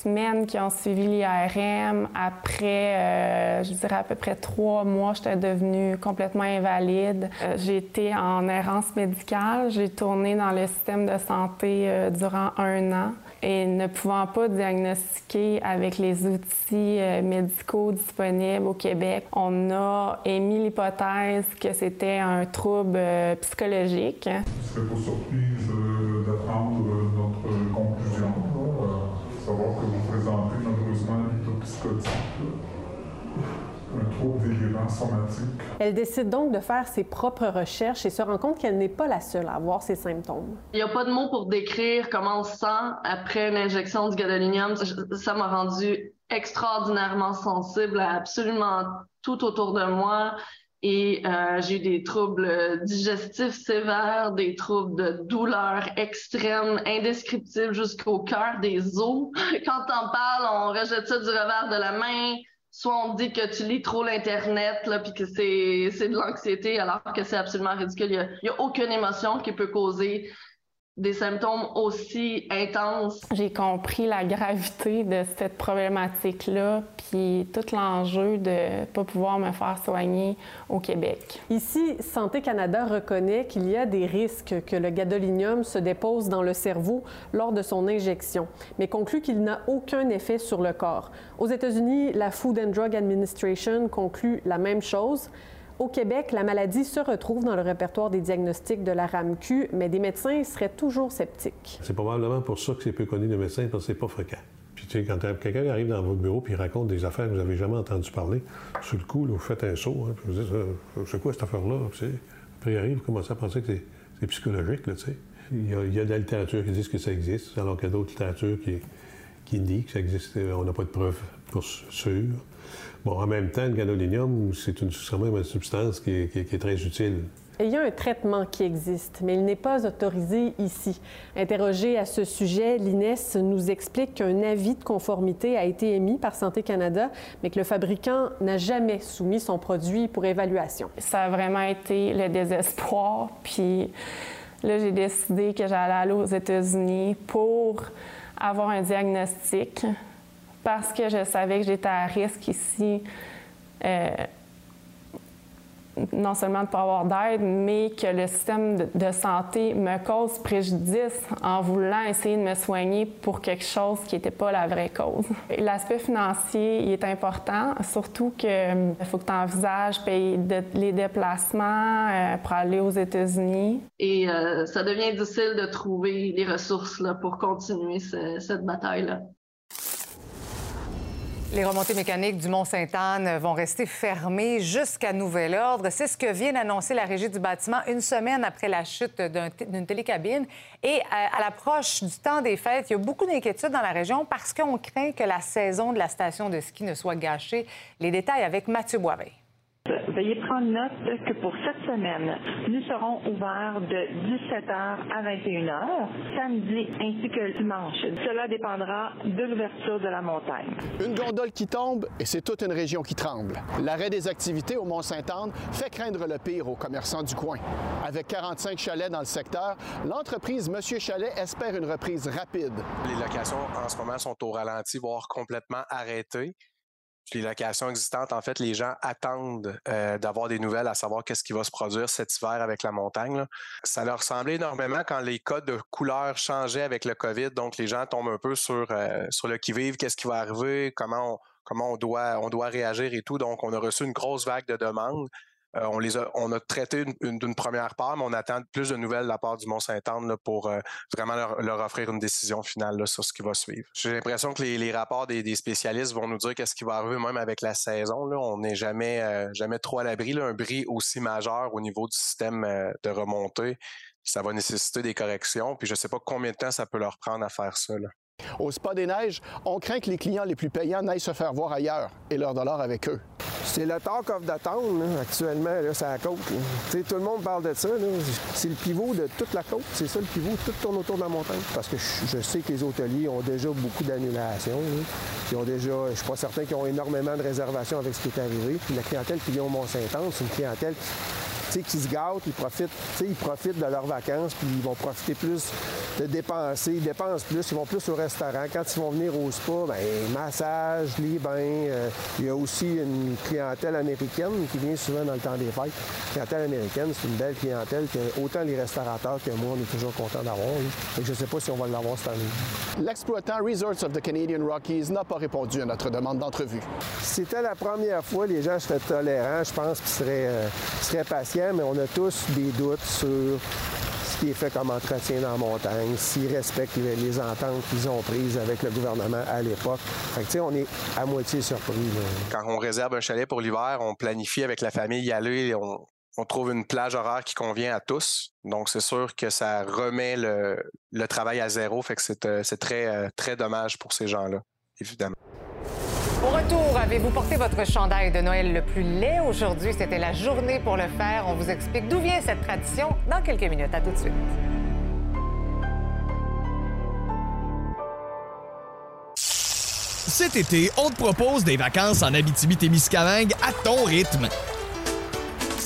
semaines qui ont suivi l'IRM. Après, euh, je dirais à peu près trois mois, j'étais devenue complètement invalide. Euh, j'ai été en errance médicale. J'ai tourné dans le système de santé durant un an et ne pouvant pas diagnostiquer avec les outils euh, médicaux disponibles au Québec, on a émis l'hypothèse que c'était un trouble euh, psychologique. Pas surprise psychotique un trouble délirant somatique. Elle décide donc de faire ses propres recherches et se rend compte qu'elle n'est pas la seule à avoir ces symptômes. Il n'y a pas de mots pour décrire comment on se sent après l'injection du gadolinium. Ça m'a rendu extraordinairement sensible à absolument tout autour de moi. Et euh, j'ai eu des troubles digestifs sévères, des troubles de douleur extrême, indescriptibles jusqu'au cœur des os. Quand on parle, on rejette ça du revers de la main soit on dit que tu lis trop l'Internet, puis que c'est, c'est de l'anxiété, alors que c'est absolument ridicule. Il n'y a, a, aucune émotion qui peut causer des symptômes aussi intenses. J'ai compris la gravité de cette problématique-là, puis tout l'enjeu de ne pas pouvoir me faire soigner au Québec. Ici, Santé Canada reconnaît qu'il y a des risques que le gadolinium se dépose dans le cerveau lors de son injection, mais conclut qu'il n'a aucun effet sur le corps. Aux États-Unis, la Food and Drug Administration conclut la même chose. Au Québec, la maladie se retrouve dans le répertoire des diagnostics de la RAMQ, mais des médecins seraient toujours sceptiques. C'est probablement pour ça que c'est peu connu des médecins, parce que c'est pas fréquent. Puis, tu sais, quand quelqu'un arrive dans votre bureau et raconte des affaires que vous n'avez jamais entendu parler, sur le coup, vous faites un saut. Hein, puis vous dites, c'est quoi cette affaire-là? Puis, après, il arrive, vous commencez à penser que c'est psychologique. Là, tu sais. il, y a, il y a de la littérature qui dit que ça existe, alors qu'il y a d'autres littératures qui, qui dit que ça existe. On n'a pas de preuves pour sûr. Bon, en même temps, le gadolinium, c'est une, une substance qui est, qui, est, très utile. Il y a un traitement qui existe, mais il n'est pas autorisé ici. Interrogé à ce sujet, l'INES nous explique qu'un avis de conformité a été émis par Santé Canada, mais que le fabricant n'a jamais soumis son produit pour évaluation. Ça a vraiment été le désespoir. Puis là, j'ai décidé que j'allais aller aux États-Unis pour avoir un diagnostic parce que je savais que j'étais à risque ici, euh, non seulement de pas avoir d'aide, mais que le système de, santé me cause préjudice en voulant essayer de me soigner pour quelque chose qui n'était pas la vraie cause. L'aspect financier il est important, surtout qu'il euh, faut que tu envisages payer les déplacements euh, pour aller aux États-Unis. Et ça devient difficile de trouver les ressources là, pour continuer cette bataille-là. Les remontées mécaniques du Mont-Sainte-Anne vont rester fermées jusqu'à nouvel ordre. C'est ce que vient d'annoncer la Régie du bâtiment une semaine après la chute d'une télécabine. Et à, à l'approche du temps des fêtes, il y a beaucoup d'inquiétudes dans la région parce qu'on craint que la saison de la station de ski ne soit gâchée. Les détails avec Mathieu Boivin. Veuillez prendre note que pour cette semaine, nous serons ouverts de 17h à 21h, samedi ainsi que dimanche. Cela dépendra de l'ouverture de la montagne. Une gondole qui tombe et c'est toute une région qui tremble. L'arrêt des activités au Mont-Saint-Anne fait craindre le pire aux commerçants du coin. Avec 45 chalets dans le secteur, l'entreprise Monsieur Chalet espère une reprise rapide. Les locations en ce moment sont au ralenti, voire complètement arrêtées les locations existantes, en fait, les gens attendent euh, d'avoir des nouvelles, à savoir qu'est-ce qui va se produire cet hiver avec la montagne. Ça leur semblait énormément quand les codes de couleur changeaient avec le COVID. Donc, les gens tombent un peu sur, euh, sur le qui-vive, qu'est-ce qui va arriver, comment comment on doit, on doit réagir et tout. Donc, on a reçu une grosse vague de demandes. Euh, on, les a, on traité d'une première part, mais on attend plus de nouvelles de la part du Mont-Saint-Anne pour euh, vraiment leur, offrir une décision finale sur ce qui va suivre. J'ai l'impression que les, rapports des, spécialistes vont nous dire qu'est-ce qui va arriver même avec la saison. On n'est jamais, euh, jamais trop à l'abri. Un bris aussi majeur au niveau du système de remontée, ça va nécessiter des corrections. Puis je ne sais pas combien de temps ça peut leur prendre à faire ça. Au Spa des Neiges, on craint que les clients les plus payants n'aillent se faire voir ailleurs et leur dollar avec eux. C'est le talk of the town, actuellement, là, la côte. Tout le monde parle de ça. C'est le pivot de toute la côte. C'est ça le pivot. Tout tourne autour de la montagne. Parce que je sais que les hôteliers ont déjà beaucoup d'annulations. Ils ont déjà, je suis pas certain qu'ils ont énormément de réservations avec ce qui est arrivé. Puis la clientèle qui vient au Mont-Saint-Anne, c'est une clientèle qui se gâtent, ils profitent, ils profitent de leurs vacances, puis ils vont profiter plus de dépenser, ils dépensent plus, ils vont plus au restaurant. Quand ils vont venir au spa, ben, massage, les bains. Euh, il y a aussi une clientèle américaine qui vient souvent dans le temps des fêtes. La clientèle américaine, c'est une belle clientèle que autant les restaurateurs que moi, on est toujours contents d'avoir. Je ne sais pas si on va l'avoir cette année. L'exploitant Resorts of the Canadian Rockies n'a pas répondu à notre demande d'entrevue. C'était la première fois, les gens seraient tolérants, je pense qu'ils seraient, euh, seraient patients mais on a tous des doutes sur ce qui est fait comme entretien dans la montagne, s'ils respectent les, ententes qu'ils ont prises avec le gouvernement à l'époque. Fait que, on est à moitié surpris. Quand on réserve un chalet pour l'hiver, on planifie avec la famille y aller, on, on trouve une plage horaire qui convient à tous. Donc, c'est sûr que ça remet le, travail à zéro. Fait que c'est euh, très, euh, très dommage pour ces gens-là, évidemment. Au retour, avez-vous porté votre chandail de Noël le plus laid aujourd'hui? C'était la journée pour le faire. On vous explique d'où vient cette tradition dans quelques minutes. À tout de suite. Cet été, on te propose des vacances en Abitibi-Témiscamingue à ton rythme.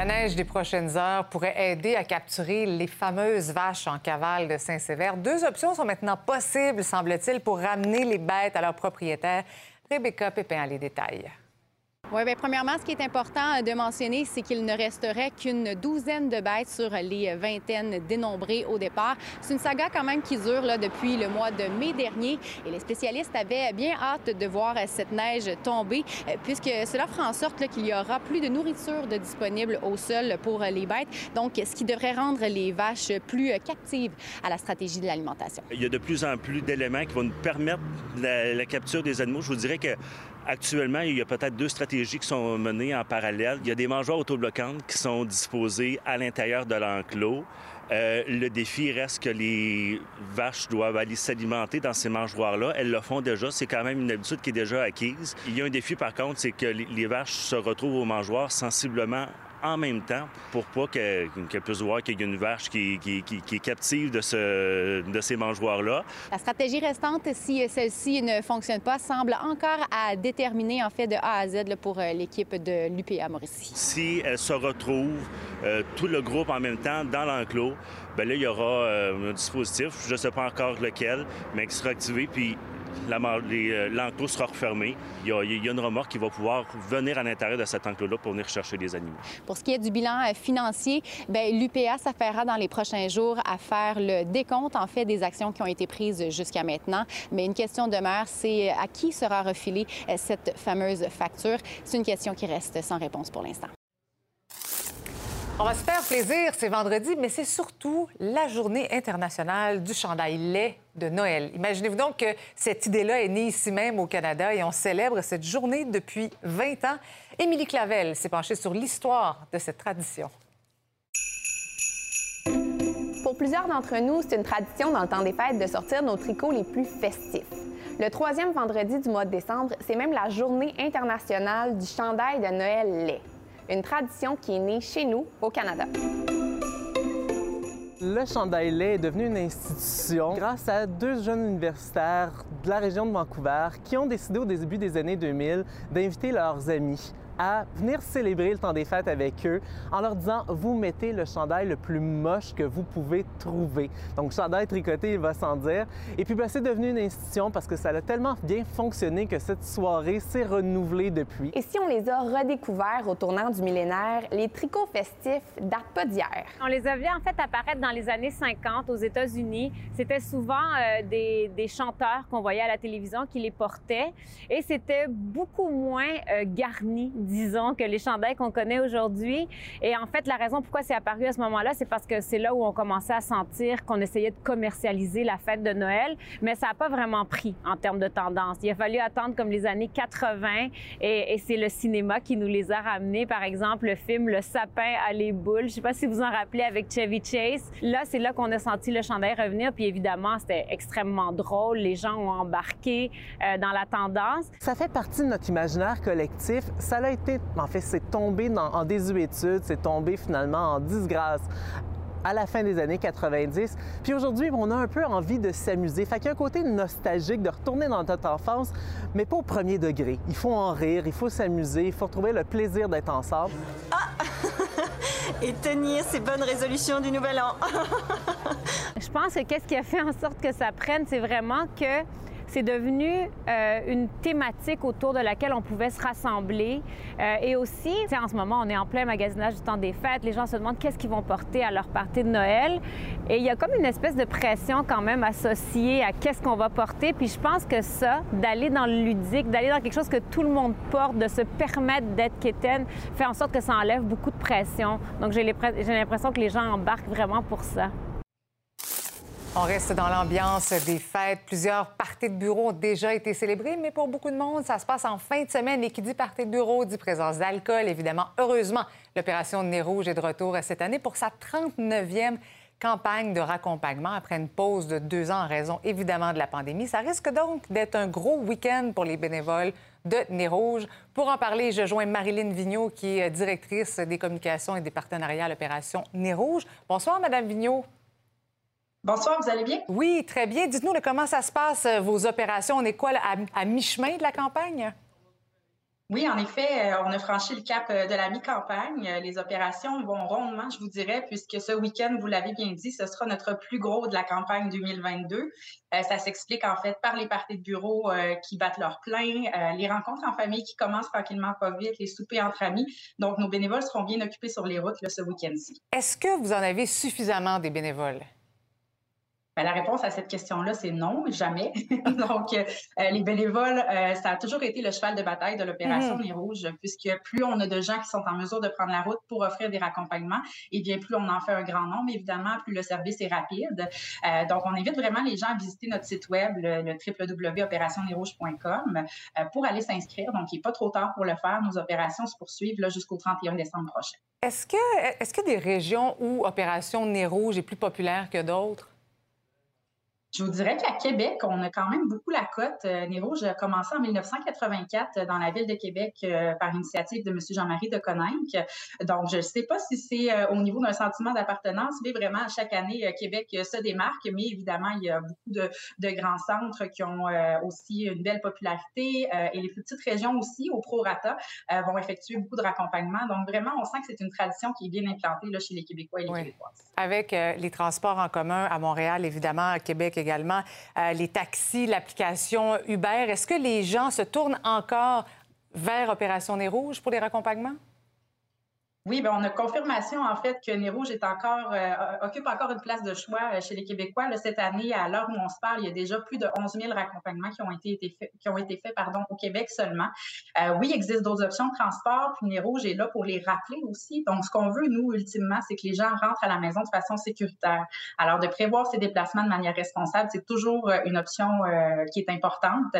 La neige des prochaines heures pourrait aider à capturer les fameuses vaches en cavale de Saint-Sévère. Deux options sont maintenant possibles, semble-t-il, pour ramener les bêtes à leurs propriétaires. Rebecca Pépin a les détails. Oui, bien, premièrement, ce qui est important de mentionner, c'est qu'il ne resterait qu'une douzaine de bêtes sur les vingtaines dénombrées au départ. C'est une saga quand même qui dure là, depuis le mois de mai dernier et les spécialistes avaient bien hâte de voir cette neige tomber euh, puisque cela fera en sorte qu'il y aura plus de nourriture de disponible au sol pour les bêtes, donc ce qui devrait rendre les vaches plus captives à la stratégie de l'alimentation. Il y a de plus en plus d'éléments qui vont nous permettre la, la capture des animaux. Je vous dirais que Actuellement, il y a peut-être deux stratégies qui sont menées en parallèle. Il y a des mangeoires autobloquantes qui sont disposés à l'intérieur de l'enclos. Euh, le défi reste que les vaches doivent aller s'alimenter dans ces mangeoires-là. Elles le font déjà. C'est quand même une habitude qui est déjà acquise. Il y a un défi, par contre, c'est que les vaches se retrouvent au mangeoire sensiblement en même temps pour pas qu'elle puisse voir qu'il y a une vache qui, est captive de, ce, de ces mangeoires-là. La stratégie restante, si celle-ci ne fonctionne pas, semble encore à déterminer en fait de A à Z pour euh, l'équipe de l'UPA Mauricie. Si elle se retrouve euh, tout le groupe en même temps dans l'enclos, bien là, il y aura euh, un dispositif, je ne sais pas encore lequel, mais qui sera activé, puis l'enclos sera refermé. Il y, a, une remorque qui va pouvoir venir à l'intérieur de cet enclos-là pour venir chercher les animaux. Pour ce qui est du bilan euh, financier, l'UPA s'affairera dans les prochains jours à faire le décompte, en fait, des actions qui ont été prises jusqu'à maintenant. Mais une question demeure, c'est à qui sera refilée euh, cette fameuse facture? C'est une question qui reste sans réponse pour l'instant. On va se faire plaisir, c'est vendredi, mais c'est surtout la journée internationale du chandail lait Imaginez-vous donc que cette idée-là est née ici même au Canada et on célèbre cette journée depuis 20 ans. Émilie Clavel s'est penchée sur l'histoire de cette tradition. Pour plusieurs d'entre nous, c'est une tradition dans le temps des fêtes de sortir nos tricots les plus festifs. Le troisième vendredi du mois de décembre, c'est même la journée internationale du chandail de Noël lait une tradition qui est née chez nous, au Canada. Le chandail est devenu une institution grâce à deux jeunes universitaires de la région de Vancouver qui ont décidé au début des années 2000 d'inviter leurs amis à venir célébrer le temps des fêtes avec eux en leur disant vous mettez le chandail le plus moche que vous pouvez trouver. Donc, chandail tricoté, il va sans dire. Et puis, ben, c'est devenu une institution parce que ça a tellement bien fonctionné que cette soirée s'est renouvelée depuis. Et si on les a redécouverts au tournant du millénaire, les tricots festifs datent pas d'hier. On les a vus en fait apparaître dans les années 50 aux États-Unis. C'était souvent euh, des, des, chanteurs qu'on voyait à la télévision qui les portaient et c'était beaucoup moins euh, garni, disons, que les chandails qu'on connaît aujourd'hui. Et en fait, la raison pourquoi c'est apparu à ce moment-là, c'est parce que c'est là où on commençait à sentir qu'on essayait de commercialiser la fête de Noël, mais ça n'a pas vraiment pris en termes de tendance. Il a fallu attendre comme les années 80 et, c'est le cinéma qui nous les a ramenés. Par exemple, le film Le sapin à les boules. Je sais pas si vous en rappelez avec Chevy Chase. Là, c'est là qu'on a senti le chandail revenir. Puis évidemment, c'était extrêmement drôle. Les gens ont embarqué euh, dans la tendance. Ça fait partie de notre imaginaire collectif. Ça a été, en fait, c'est tombé dans, en désuétude, c'est tombé finalement en disgrâce à la fin des années 90. Puis aujourd'hui, on a un peu envie de s'amuser. Fait qu'il y a un côté nostalgique de retourner dans notre enfance, mais pas au premier degré. Il faut en rire, il faut s'amuser, il faut trouver le plaisir d'être ensemble. Ah! Et tenir ces bonnes résolutions du nouvel an. Je pense que qu'est-ce qui a fait en sorte que ça prenne, c'est vraiment que c'est devenu euh, une thématique autour de laquelle on pouvait se rassembler. Euh, et aussi, en ce moment, on est en plein magasinage du temps des fêtes. Les gens se demandent qu'est-ce qu'ils vont porter à leur partie de Noël. Et il y a comme une espèce de pression quand même associée à qu'est-ce qu'on va porter. Puis je pense que ça, d'aller dans le ludique, d'aller dans quelque chose que tout le monde porte, de se permettre d'être quétaine, fait en sorte que ça enlève beaucoup de pression. Donc j'ai l'impression que les gens embarquent vraiment pour ça. On reste dans l'ambiance des fêtes. Plusieurs parties de bureau ont déjà été célébrées, mais pour beaucoup de monde, ça se passe en fin de semaine. Et qui dit partie de bureau dit présence d'alcool, évidemment. Heureusement, l'opération Nez Rouge est de retour cette année pour sa 39e campagne de raccompagnement après une pause de deux ans en raison évidemment de la pandémie. Ça risque donc d'être un gros week-end pour les bénévoles de Nez Rouge. Pour en parler, je joins Marilyn Vigneault, qui est directrice des communications et des partenariats à l'opération Nez Rouge. Bonsoir, Madame Vigneault. Bonsoir, vous allez bien? Oui, très bien. Dites-nous comment ça se passe, euh, vos opérations? On est quoi, à, mi-chemin de la campagne? Oui, en effet, euh, on a franchi le cap euh, de la mi-campagne. Les opérations vont rondement, je vous dirais, puisque ce week-end, vous l'avez bien dit, ce sera notre plus gros de la campagne 2022. ça s'explique en fait par les parties de bureau qui battent leur plein, les rencontres en famille qui commencent tranquillement pas vite, les soupers entre amis. Donc, nos bénévoles seront bien occupés sur les routes ce week-end-ci. Est-ce que vous en avez suffisamment des bénévoles? Ben, la réponse à cette question-là, c'est non, jamais. Donc, euh, les bénévoles, euh, ça a toujours été le cheval de bataille de l'opération mmh. Les Rouges, puisque plus on a de gens qui sont en mesure de prendre la route pour offrir des raccompagnements, et bien plus on en fait un grand nombre, évidemment, plus le service est rapide. Euh, donc, on invite vraiment les gens à visiter notre site web, le, le pour aller s'inscrire. Donc, il n'est pas trop tard pour le faire. Nos opérations se poursuivent là, jusqu'au 31 décembre prochain. Est-ce que, est-ce que des régions où Opération Nez Rouge est plus populaire que d'autres? Je vous dirais qu'à Québec, on a quand même beaucoup la cote. Euh, Rouge a commencé en 1984 dans la ville de Québec euh, par initiative de M. Jean-Marie de Coninck. Donc, je ne sais pas si c'est euh, au niveau d'un sentiment d'appartenance, mais vraiment, chaque année, Québec se démarque. Mais évidemment, il y a beaucoup de, grands centres qui ont aussi une belle popularité et les plus petites régions aussi, au prorata, vont effectuer beaucoup de raccompagnement. Donc, vraiment, on sent que c'est une tradition qui est bien implantée là, chez les Québécois et les Québécoises. Avec les transports en commun à Montréal, évidemment, à Québec également euh, les taxis, l'application Uber. Est-ce que les gens se tournent encore vers Opération Nez Rouge pour les raccompagnements? Oui, bien, on a confirmation en fait que Rouge est encore, euh, occupe encore une place de choix euh, chez les Québécois. cette année, à l'heure où on se parle, il y a déjà plus de 11 000 raccompagnements qui ont été, faits, qui ont été faits pardon, au Québec seulement. Euh, oui, il existe d'autres options de transport, puis Rouge est là pour les rappeler aussi. Donc, ce qu'on veut, nous, ultimement, c'est que les gens rentrent à la maison de façon sécuritaire. Alors, de prévoir ces déplacements de manière responsable, c'est toujours une option qui est importante.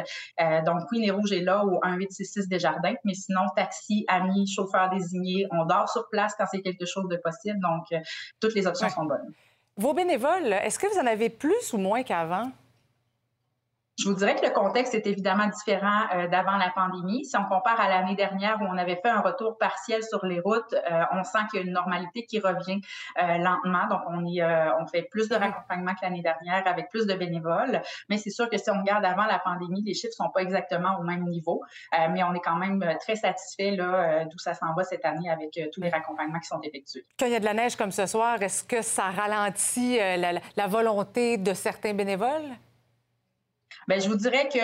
donc, oui, Rouge est là au 1866 Desjardins, mais sinon, taxi, amis, chauffeur désigné, on dort sur place quand c'est quelque chose de possible. Donc, euh, toutes les options sont bonnes. Vos bénévoles, est-ce que vous en avez plus ou moins qu'avant? Je vous dirais que le contexte est évidemment différent euh, d'avant la pandémie. Si on compare à l'année dernière où on avait fait un retour partiel sur les routes, euh, on sent qu'il y a une normalité qui revient euh, lentement. Donc, on, y, on fait plus de raccompagnement que l'année dernière avec plus de bénévoles. Mais c'est sûr que si on regarde avant la pandémie, les chiffres sont pas exactement au même niveau. mais on est quand même très satisfait d'où ça s'en va cette année avec tous les raccompagnements qui sont effectués. Quand il y a de la neige comme ce soir, est-ce que ça ralentit la, la volonté de certains bénévoles? Bien, je vous dirais que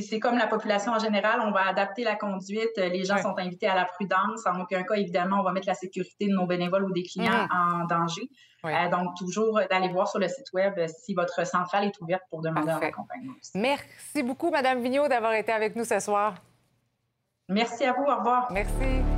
c'est comme la population en général, on va adapter la conduite. Les gens sont invités à la prudence. En aucun cas, évidemment, on va mettre la sécurité de nos bénévoles ou des clients mm. en danger. Euh, donc, toujours d'aller voir sur le site Web si votre centrale est ouverte pour demander un accompagnement. Merci beaucoup, Mme Vigneault, d'avoir été avec nous ce soir. Merci à vous. Au revoir. Merci.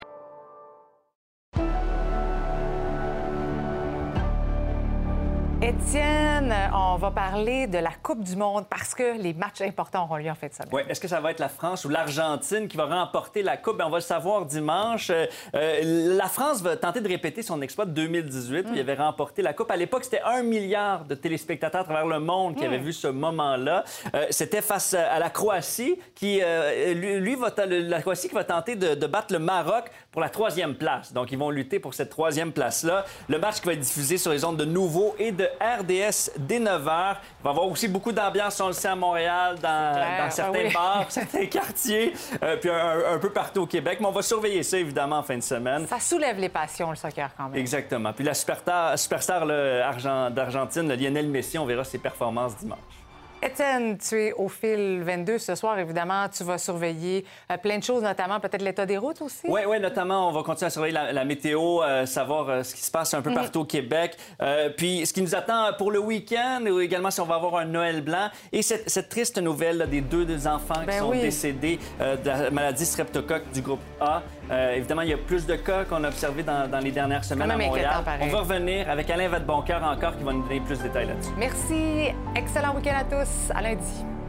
Étienne, on va parler de la Coupe du Monde parce que les matchs importants auront lieu en fait de semaine. Oui, est-ce que ça va être la France ou l'Argentine qui va remporter la Coupe? Ben, on va le savoir dimanche. Euh, euh, la France va tenter de répéter son exploit de 2018 où il avait remporté la Coupe. À l'époque, c'était un milliard de téléspectateurs à travers le monde qui avaient vu ce moment-là. Euh, c'était face à la Croatie qui, lui, va la Croatie qui va tenter de, de battre le Maroc pour la troisième place. Donc, ils vont lutter pour cette troisième place-là. Le match qui va être diffusé sur les ondes de Nouveau et de RDS dès 9 h. Il va y avoir aussi beaucoup d'ambiance, on le sait, à Montréal, dans, certains ah bars, certains quartiers, euh, puis un, peu partout au Québec. Mais on va surveiller ça, évidemment, en fin de semaine. Ça soulève les passions, le soccer, quand même. Exactement. Puis la superstar, superstar d'Argentine, Lionel Messi, on verra ses performances dimanche. Étienne, tu es au fil 22 ce soir. Évidemment, tu vas surveiller euh, plein de choses, notamment peut-être l'état des routes aussi. Oui, oui, notamment, on va continuer à surveiller la, météo, euh, savoir euh, ce qui se passe un peu mhm. partout au Québec. puis ce qui nous attend pour le week-end, ou également si on va avoir un Noël blanc. Et cette, triste nouvelle des deux, enfants qui ben sont décédés de la maladie streptocoque du groupe A. évidemment, il y a plus de cas qu'on a observés dans, les dernières semaines à Montréal. On va revenir avec Alain Vadeboncoeur encore qui va nous donner plus de détails là-dessus. Merci. Excellent week-end à tous lundi.